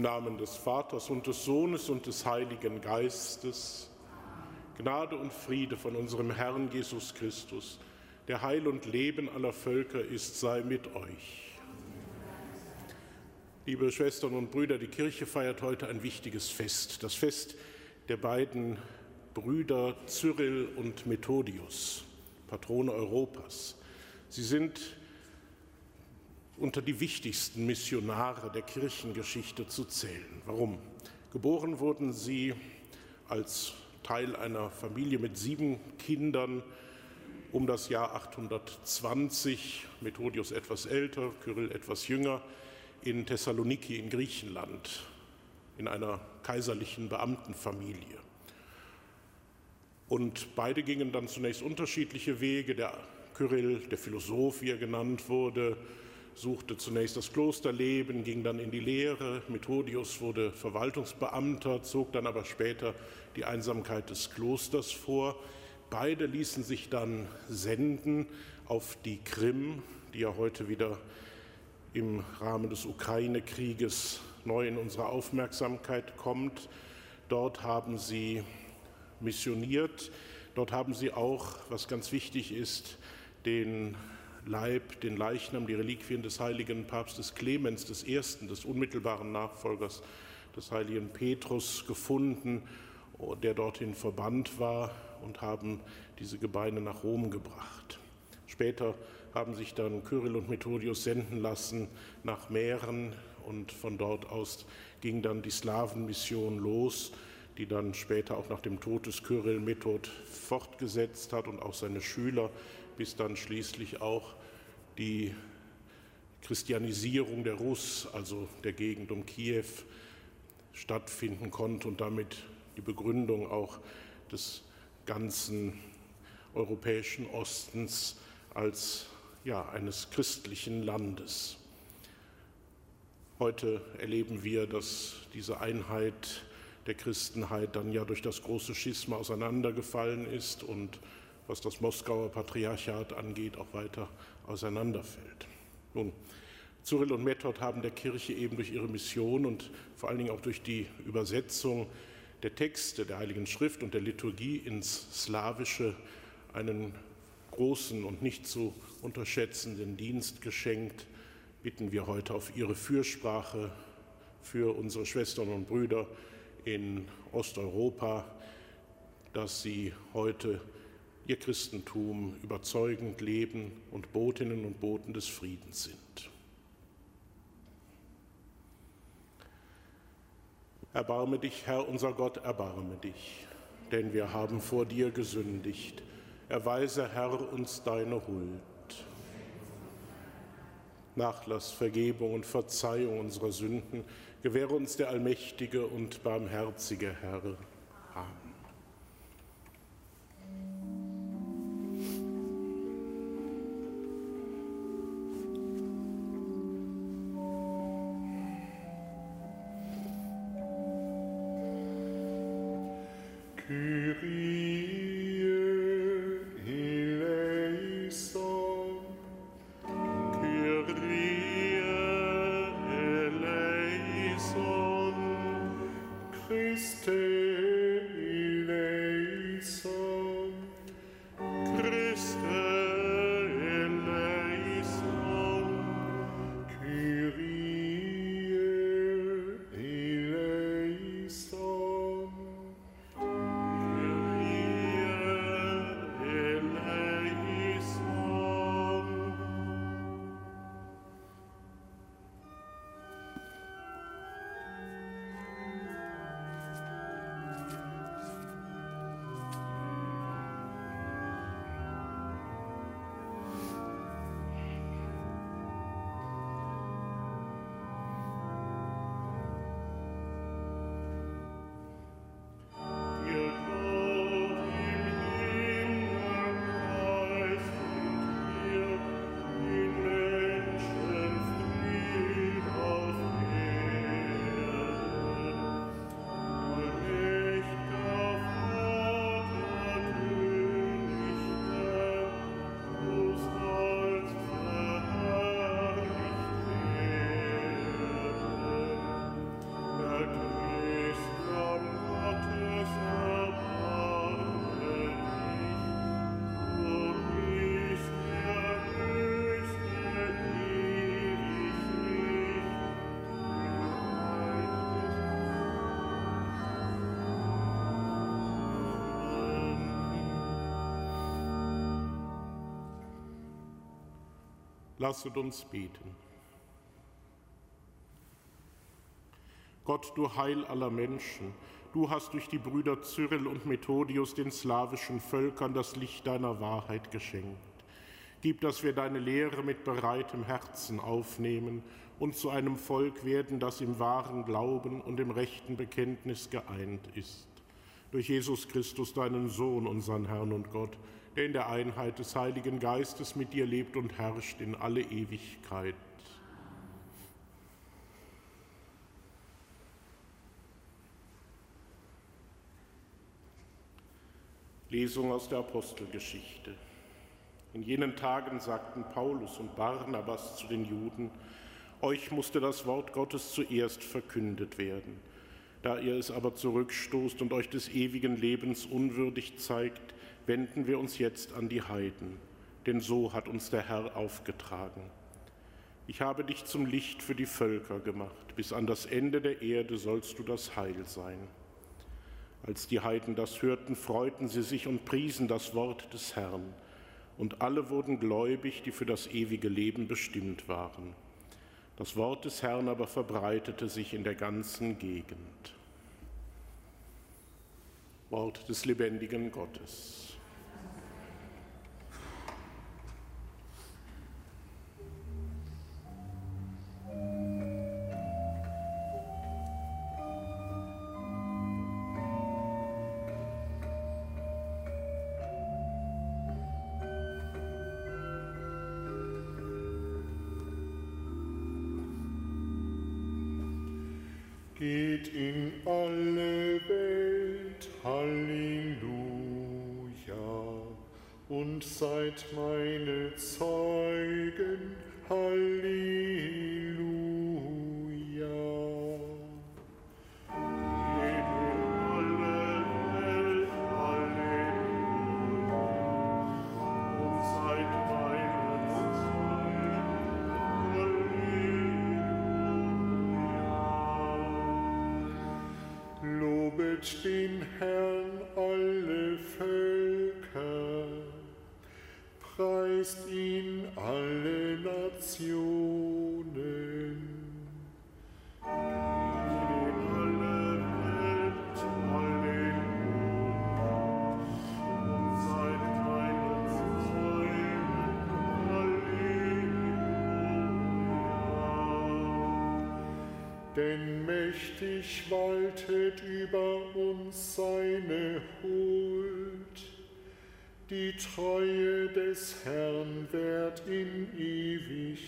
Namen des Vaters und des Sohnes und des Heiligen Geistes, Gnade und Friede von unserem Herrn Jesus Christus, der Heil und Leben aller Völker ist, sei mit euch. Liebe Schwestern und Brüder, die Kirche feiert heute ein wichtiges Fest, das Fest der beiden Brüder Cyril und Methodius, Patrone Europas. Sie sind unter die wichtigsten Missionare der Kirchengeschichte zu zählen. Warum? Geboren wurden sie als Teil einer Familie mit sieben Kindern um das Jahr 820, Methodius etwas älter, Kyrill etwas jünger, in Thessaloniki in Griechenland, in einer kaiserlichen Beamtenfamilie. Und beide gingen dann zunächst unterschiedliche Wege. Der Kyrill, der Philosoph, wie er genannt wurde, suchte zunächst das Klosterleben, ging dann in die Lehre. Methodius wurde Verwaltungsbeamter, zog dann aber später die Einsamkeit des Klosters vor. Beide ließen sich dann senden auf die Krim, die ja heute wieder im Rahmen des Ukraine-Krieges neu in unsere Aufmerksamkeit kommt. Dort haben sie missioniert. Dort haben sie auch, was ganz wichtig ist, den Leib, den Leichnam, die Reliquien des heiligen Papstes Clemens I., des unmittelbaren Nachfolgers des heiligen Petrus, gefunden, der dorthin verbannt war und haben diese Gebeine nach Rom gebracht. Später haben sich dann Kyrill und Methodius senden lassen nach Mähren und von dort aus ging dann die Slawenmission los, die dann später auch nach dem Tod des Kyrill Method fortgesetzt hat und auch seine Schüler bis dann schließlich auch die Christianisierung der Rus, also der Gegend um Kiew, stattfinden konnte und damit die Begründung auch des ganzen europäischen Ostens als ja, eines christlichen Landes. Heute erleben wir, dass diese Einheit der Christenheit dann ja durch das große Schisma auseinandergefallen ist und was das Moskauer Patriarchat angeht, auch weiter auseinanderfällt. Nun, Cyril und Method haben der Kirche eben durch ihre Mission und vor allen Dingen auch durch die Übersetzung der Texte der Heiligen Schrift und der Liturgie ins Slawische einen großen und nicht zu unterschätzenden Dienst geschenkt. Bitten wir heute auf Ihre Fürsprache für unsere Schwestern und Brüder in Osteuropa, dass sie heute ihr Christentum überzeugend leben und Botinnen und Boten des Friedens sind. Erbarme dich, Herr unser Gott, erbarme dich, denn wir haben vor dir gesündigt. Erweise, Herr, uns deine Huld. Nachlass, Vergebung und Verzeihung unserer Sünden gewähre uns der allmächtige und barmherzige Herr. Lasset uns beten. Gott, du Heil aller Menschen, du hast durch die Brüder Cyril und Methodius den slawischen Völkern das Licht deiner Wahrheit geschenkt. Gib, dass wir deine Lehre mit bereitem Herzen aufnehmen und zu einem Volk werden, das im wahren Glauben und im rechten Bekenntnis geeint ist. Durch Jesus Christus, deinen Sohn, unseren Herrn und Gott, der in der Einheit des Heiligen Geistes mit dir lebt und herrscht in alle Ewigkeit. Lesung aus der Apostelgeschichte. In jenen Tagen sagten Paulus und Barnabas zu den Juden, euch musste das Wort Gottes zuerst verkündet werden. Da ihr es aber zurückstoßt und euch des ewigen Lebens unwürdig zeigt, wenden wir uns jetzt an die Heiden, denn so hat uns der Herr aufgetragen. Ich habe dich zum Licht für die Völker gemacht, bis an das Ende der Erde sollst du das Heil sein. Als die Heiden das hörten, freuten sie sich und priesen das Wort des Herrn, und alle wurden gläubig, die für das ewige Leben bestimmt waren. Das Wort des Herrn aber verbreitete sich in der ganzen Gegend. Wort des lebendigen Gottes. Geht in alle Welt, Halleluja, und seid meine Zeugen, Denn mächtig waltet über uns seine Huld. Die Treue des Herrn währt in Ewigkeit.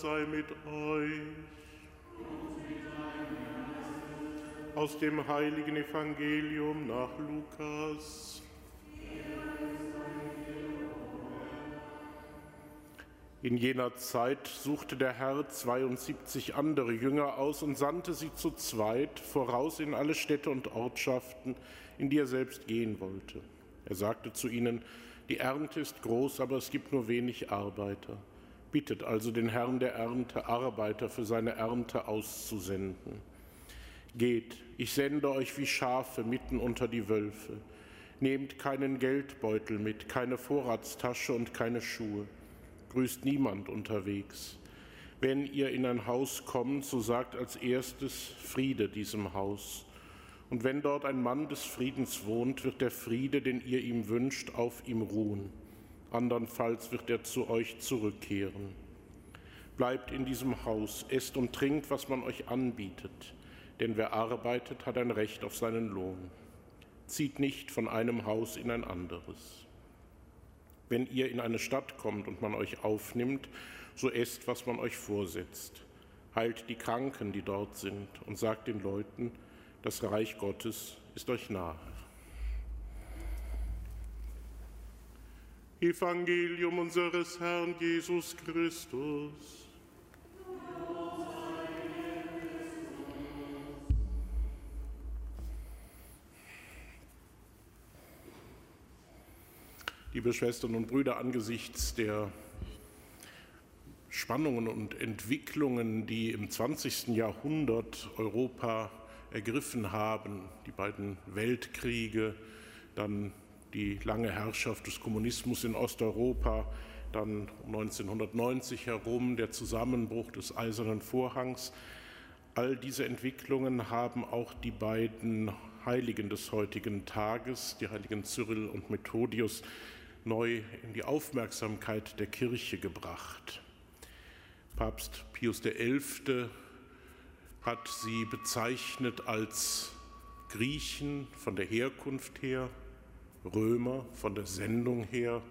Sei mit euch. Aus dem heiligen Evangelium nach Lukas. In jener Zeit suchte der Herr 72 andere Jünger aus und sandte sie zu zweit voraus in alle Städte und Ortschaften, in die er selbst gehen wollte. Er sagte zu ihnen, die Ernte ist groß, aber es gibt nur wenig Arbeiter. Bittet also den Herrn der Ernte, Arbeiter für seine Ernte auszusenden. Geht, ich sende euch wie Schafe mitten unter die Wölfe. Nehmt keinen Geldbeutel mit, keine Vorratstasche und keine Schuhe. Grüßt niemand unterwegs. Wenn ihr in ein Haus kommt, so sagt als erstes Friede diesem Haus. Und wenn dort ein Mann des Friedens wohnt, wird der Friede, den ihr ihm wünscht, auf ihm ruhen. Andernfalls wird er zu euch zurückkehren. Bleibt in diesem Haus, esst und trinkt, was man euch anbietet, denn wer arbeitet, hat ein Recht auf seinen Lohn. Zieht nicht von einem Haus in ein anderes. Wenn ihr in eine Stadt kommt und man euch aufnimmt, so esst, was man euch vorsetzt. Heilt die Kranken, die dort sind, und sagt den Leuten, das Reich Gottes ist euch nahe. Evangelium unseres Herrn Jesus Christus. Liebe Schwestern und Brüder, angesichts der Spannungen und Entwicklungen, die im 20. Jahrhundert Europa ergriffen haben, die beiden Weltkriege, dann die lange Herrschaft des Kommunismus in Osteuropa, dann 1990 herum der Zusammenbruch des Eisernen Vorhangs. All diese Entwicklungen haben auch die beiden Heiligen des heutigen Tages, die Heiligen Cyril und Methodius, neu in die Aufmerksamkeit der Kirche gebracht. Papst Pius XI. hat sie bezeichnet als Griechen von der Herkunft her, Römer von der Sendung her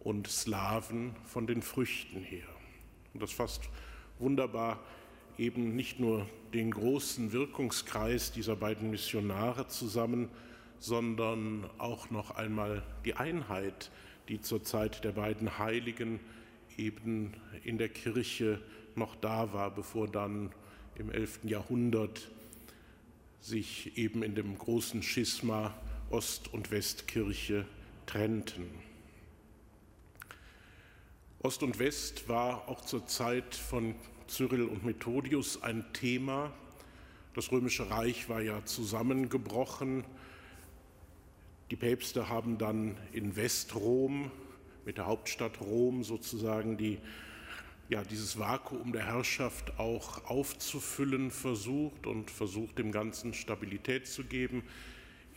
und Slawen von den Früchten her. Und das fasst wunderbar eben nicht nur den großen Wirkungskreis dieser beiden Missionare zusammen, sondern auch noch einmal die Einheit, die zur Zeit der beiden Heiligen eben in der Kirche noch da war, bevor dann im 11. Jahrhundert sich eben in dem großen Schisma Ost- und Westkirche trennten. Ost und West war auch zur Zeit von Cyril und Methodius ein Thema. Das römische Reich war ja zusammengebrochen. Die Päpste haben dann in Westrom mit der Hauptstadt Rom sozusagen die, ja, dieses Vakuum der Herrschaft auch aufzufüllen versucht und versucht, dem Ganzen Stabilität zu geben.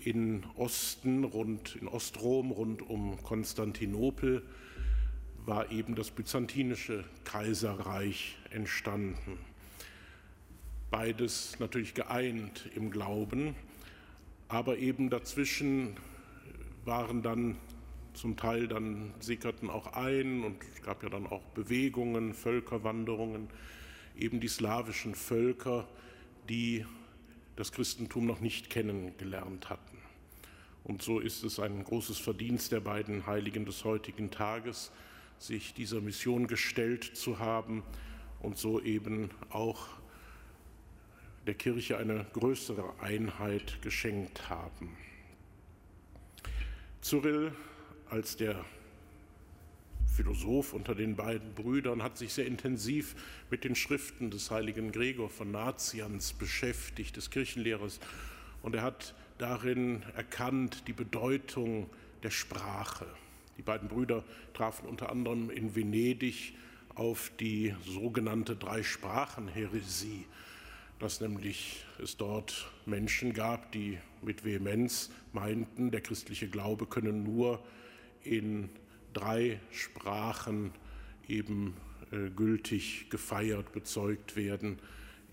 In Osten, rund, in Ostrom, rund um Konstantinopel, war eben das byzantinische Kaiserreich entstanden. Beides natürlich geeint im Glauben, aber eben dazwischen waren dann zum Teil dann sickerten auch ein und es gab ja dann auch Bewegungen, Völkerwanderungen, eben die slawischen Völker, die das Christentum noch nicht kennengelernt hatten. Und so ist es ein großes Verdienst der beiden Heiligen des heutigen Tages, sich dieser Mission gestellt zu haben und so eben auch der Kirche eine größere Einheit geschenkt haben. Cyril als der Philosoph unter den beiden Brüdern hat sich sehr intensiv mit den Schriften des heiligen Gregor von Nazians beschäftigt, des Kirchenlehrers. Und er hat darin erkannt die Bedeutung der Sprache. Die beiden Brüder trafen unter anderem in Venedig auf die sogenannte Dreisprachenheresie, dass nämlich es dort Menschen gab, die mit Vehemenz meinten, der christliche Glaube könne nur in drei Sprachen eben äh, gültig gefeiert, bezeugt werden,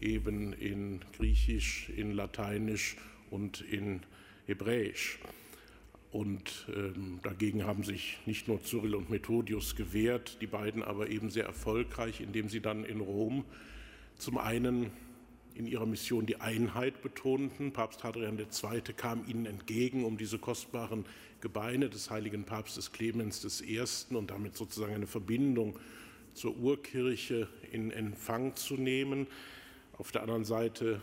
eben in Griechisch, in Lateinisch und in Hebräisch. Und ähm, dagegen haben sich nicht nur Cyril und Methodius gewehrt, die beiden aber eben sehr erfolgreich, indem sie dann in Rom zum einen in ihrer Mission die Einheit betonten. Papst Hadrian II. kam ihnen entgegen, um diese kostbaren Gebeine des heiligen Papstes Clemens I. und damit sozusagen eine Verbindung zur Urkirche in Empfang zu nehmen. Auf der anderen Seite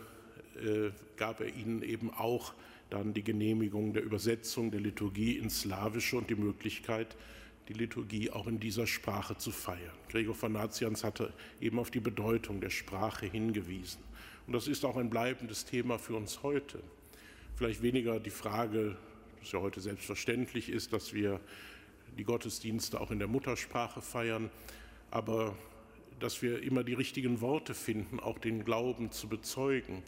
äh, gab er ihnen eben auch dann die Genehmigung der Übersetzung der Liturgie ins Slawische und die Möglichkeit, die Liturgie auch in dieser Sprache zu feiern. Gregor von Nazians hatte eben auf die Bedeutung der Sprache hingewiesen. Und das ist auch ein bleibendes Thema für uns heute. Vielleicht weniger die Frage es ja heute selbstverständlich ist, dass wir die Gottesdienste auch in der Muttersprache feiern, aber dass wir immer die richtigen Worte finden, auch den Glauben zu bezeugen.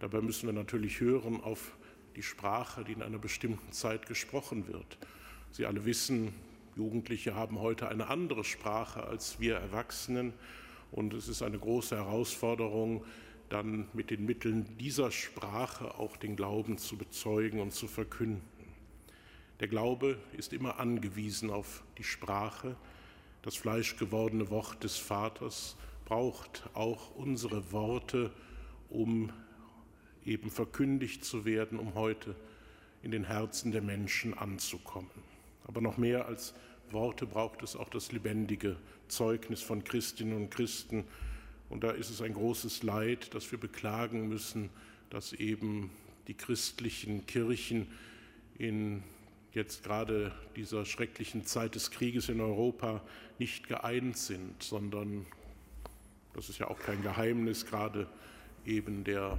Dabei müssen wir natürlich hören auf die Sprache, die in einer bestimmten Zeit gesprochen wird. Sie alle wissen, Jugendliche haben heute eine andere Sprache als wir Erwachsenen und es ist eine große Herausforderung, dann mit den Mitteln dieser Sprache auch den Glauben zu bezeugen und zu verkünden. Der Glaube ist immer angewiesen auf die Sprache. Das fleischgewordene Wort des Vaters braucht auch unsere Worte, um eben verkündigt zu werden, um heute in den Herzen der Menschen anzukommen. Aber noch mehr als Worte braucht es auch das lebendige Zeugnis von Christinnen und Christen. Und da ist es ein großes Leid, dass wir beklagen müssen, dass eben die christlichen Kirchen in jetzt gerade dieser schrecklichen Zeit des Krieges in Europa nicht geeint sind, sondern, das ist ja auch kein Geheimnis, gerade eben der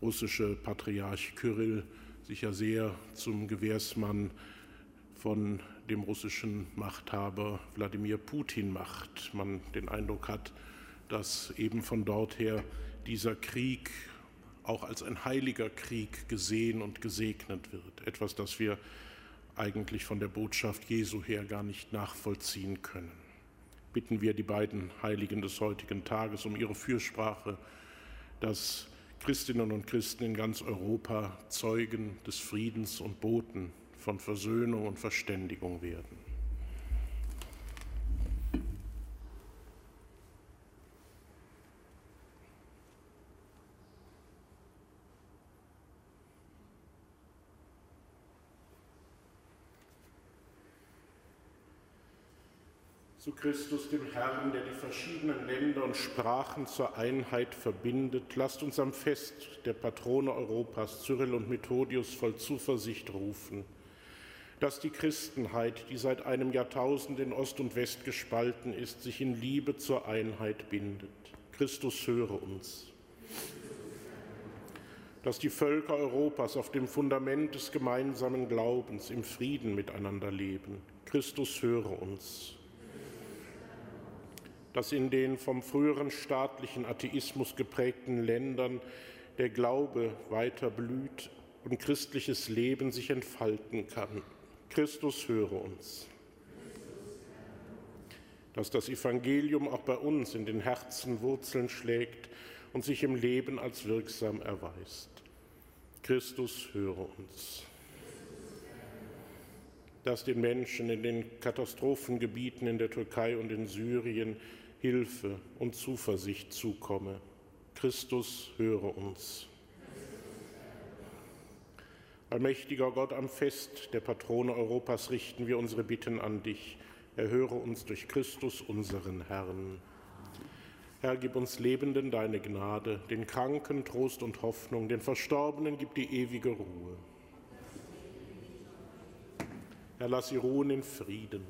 russische Patriarch Kyrill sich ja sehr zum Gewährsmann von dem russischen Machthaber Wladimir Putin macht. Man den Eindruck hat, dass eben von dort her dieser Krieg auch als ein heiliger Krieg gesehen und gesegnet wird. Etwas, das wir eigentlich von der Botschaft Jesu her gar nicht nachvollziehen können. Bitten wir die beiden Heiligen des heutigen Tages um ihre Fürsprache, dass Christinnen und Christen in ganz Europa Zeugen des Friedens und Boten von Versöhnung und Verständigung werden. Christus, dem Herrn, der die verschiedenen Länder und Sprachen zur Einheit verbindet, lasst uns am Fest der Patrone Europas, Cyril und Methodius, voll Zuversicht rufen, dass die Christenheit, die seit einem Jahrtausend in Ost und West gespalten ist, sich in Liebe zur Einheit bindet. Christus höre uns. Dass die Völker Europas auf dem Fundament des gemeinsamen Glaubens im Frieden miteinander leben. Christus höre uns dass in den vom früheren staatlichen Atheismus geprägten Ländern der Glaube weiter blüht und christliches Leben sich entfalten kann. Christus höre uns. Dass das Evangelium auch bei uns in den Herzen Wurzeln schlägt und sich im Leben als wirksam erweist. Christus höre uns. Dass den Menschen in den Katastrophengebieten in der Türkei und in Syrien Hilfe und Zuversicht zukomme. Christus, höre uns. Allmächtiger Gott, am Fest der Patrone Europas richten wir unsere Bitten an dich. Erhöre uns durch Christus, unseren Herrn. Herr, gib uns Lebenden deine Gnade, den Kranken Trost und Hoffnung, den Verstorbenen gib die ewige Ruhe. Herr, lass sie ruhen in Frieden.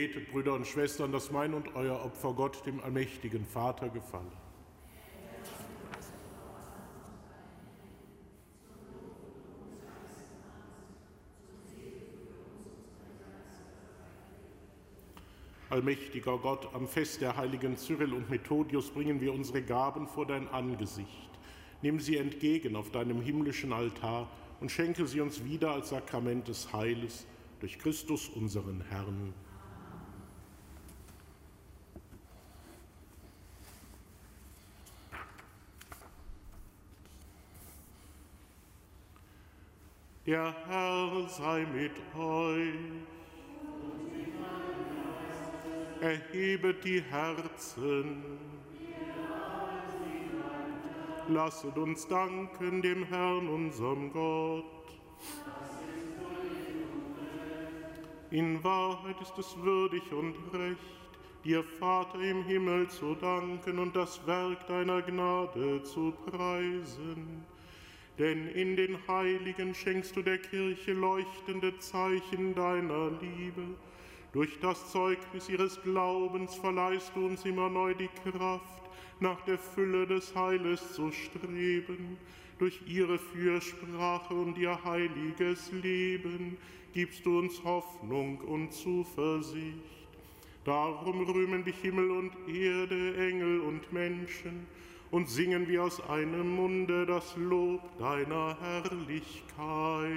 Betet, Brüder und Schwestern, dass mein und euer Opfer Gott, dem allmächtigen Vater, gefalle. Allmächtiger Gott, am Fest der heiligen Cyril und Methodius bringen wir unsere Gaben vor dein Angesicht. Nimm sie entgegen auf deinem himmlischen Altar und schenke sie uns wieder als Sakrament des Heiles durch Christus unseren Herrn. Der Herr sei mit euch. Erhebet die Herzen. Lasset uns danken dem Herrn, unserem Gott. In Wahrheit ist es würdig und recht, dir, Vater im Himmel, zu danken und das Werk deiner Gnade zu preisen. Denn in den Heiligen schenkst du der Kirche leuchtende Zeichen deiner Liebe durch das Zeugnis ihres Glaubens verleihst du uns immer neu die Kraft, nach der Fülle des Heiles zu streben. Durch ihre Fürsprache und ihr heiliges Leben gibst du uns Hoffnung und Zuversicht. Darum rühmen dich Himmel und Erde, Engel und Menschen und singen wir aus einem Munde das Lob deiner Herrlichkeit.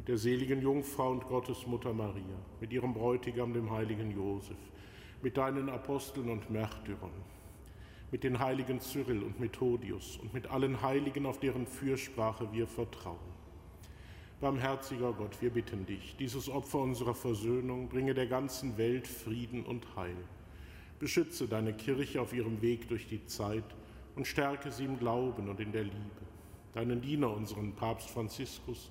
mit der seligen Jungfrau und Gottesmutter Maria, mit ihrem Bräutigam, dem heiligen Josef, mit deinen Aposteln und Märtyrern, mit den heiligen Cyril und Methodius und mit allen Heiligen, auf deren Fürsprache wir vertrauen. Barmherziger Gott, wir bitten dich, dieses Opfer unserer Versöhnung bringe der ganzen Welt Frieden und Heil. Beschütze deine Kirche auf ihrem Weg durch die Zeit und stärke sie im Glauben und in der Liebe. Deinen Diener, unseren Papst Franziskus,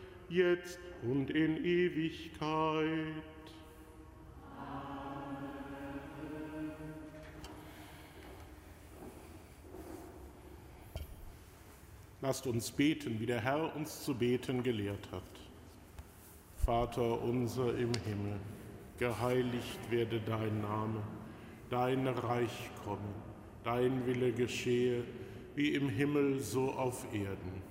jetzt und in Ewigkeit. Lasst uns beten, wie der Herr uns zu beten gelehrt hat. Vater unser im Himmel, geheiligt werde dein Name, dein Reich komme, dein Wille geschehe, wie im Himmel so auf Erden.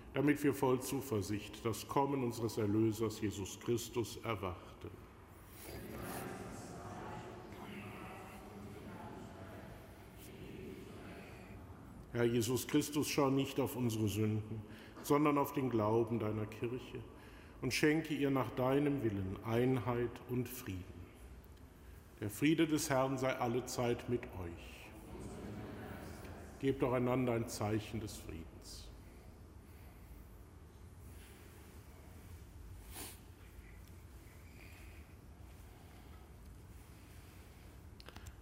damit wir voll Zuversicht das Kommen unseres Erlösers Jesus Christus erwarten. Herr Jesus Christus, schau nicht auf unsere Sünden, sondern auf den Glauben deiner Kirche und schenke ihr nach deinem Willen Einheit und Frieden. Der Friede des Herrn sei alle Zeit mit euch. Gebt doch einander ein Zeichen des Friedens.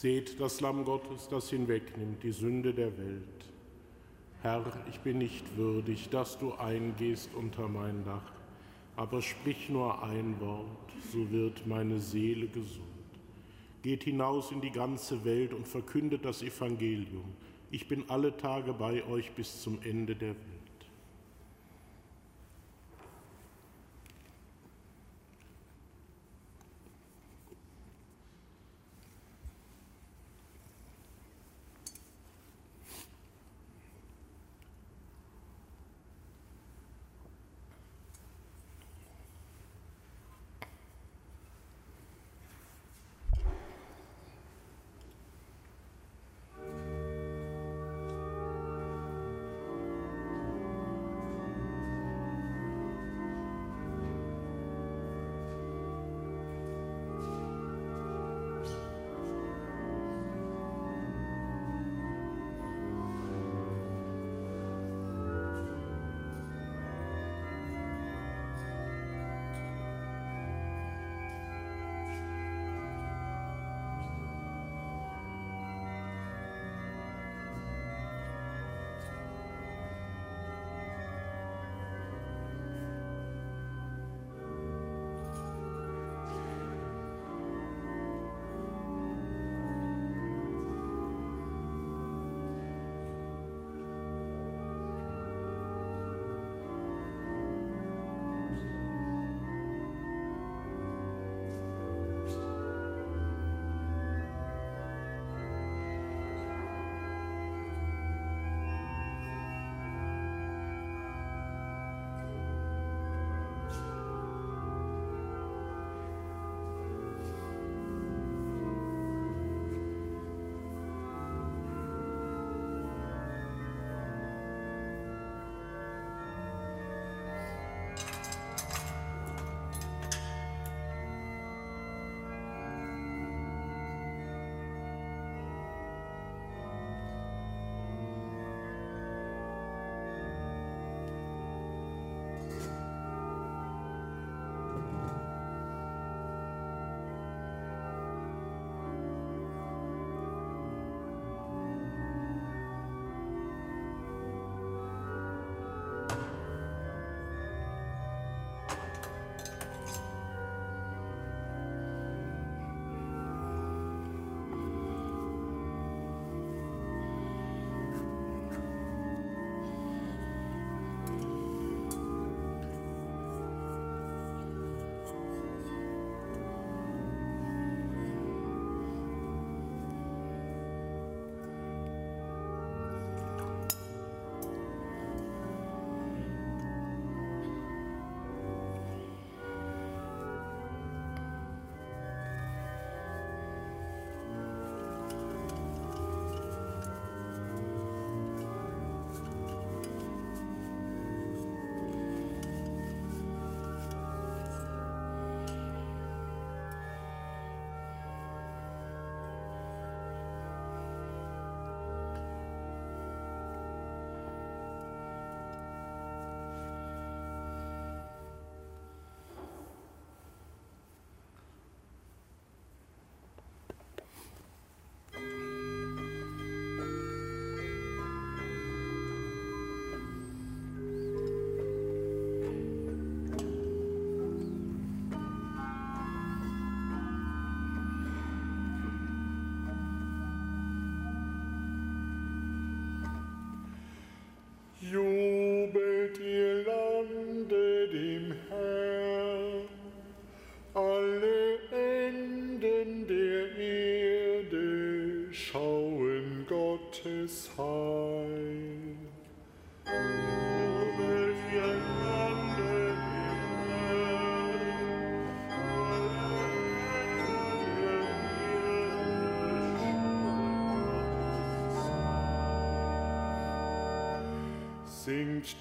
Seht das Lamm Gottes, das hinwegnimmt die Sünde der Welt. Herr, ich bin nicht würdig, dass du eingehst unter mein Dach, aber sprich nur ein Wort, so wird meine Seele gesund. Geht hinaus in die ganze Welt und verkündet das Evangelium. Ich bin alle Tage bei euch bis zum Ende der Welt.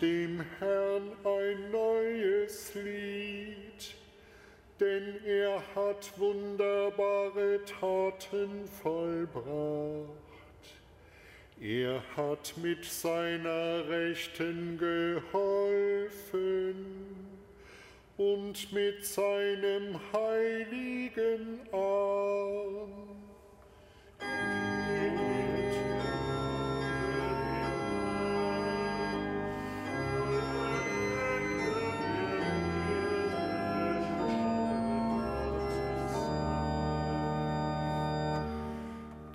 Dem Herrn ein neues Lied, denn er hat wunderbare Taten vollbracht. Er hat mit seiner Rechten geholfen und mit seinem heiligen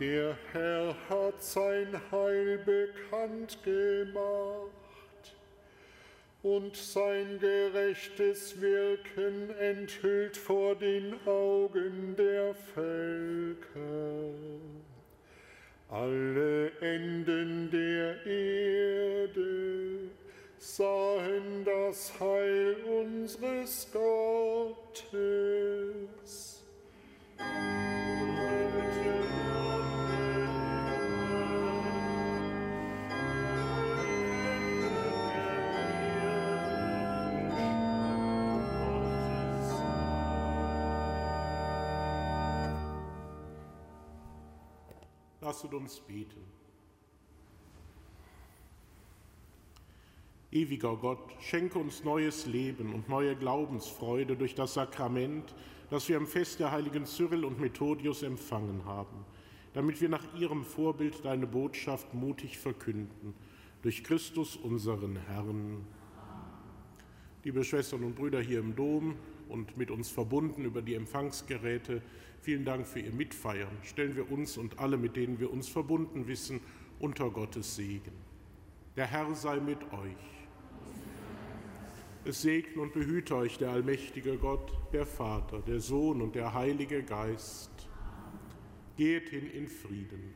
Der Herr hat sein Heil bekannt gemacht und sein gerechtes Wirken enthüllt vor den Augen der Völker. Alle Enden der Erde sahen das Heil unseres Gottes. Lasset uns beten. Ewiger Gott, schenke uns neues Leben und neue Glaubensfreude durch das Sakrament, das wir am Fest der heiligen Cyril und Methodius empfangen haben, damit wir nach ihrem Vorbild deine Botschaft mutig verkünden. Durch Christus unseren Herrn. Liebe Schwestern und Brüder hier im Dom und mit uns verbunden über die Empfangsgeräte, Vielen Dank für Ihr Mitfeiern. Stellen wir uns und alle, mit denen wir uns verbunden wissen, unter Gottes Segen. Der Herr sei mit euch. Es segne und behüte euch der allmächtige Gott, der Vater, der Sohn und der Heilige Geist. Geht hin in Frieden.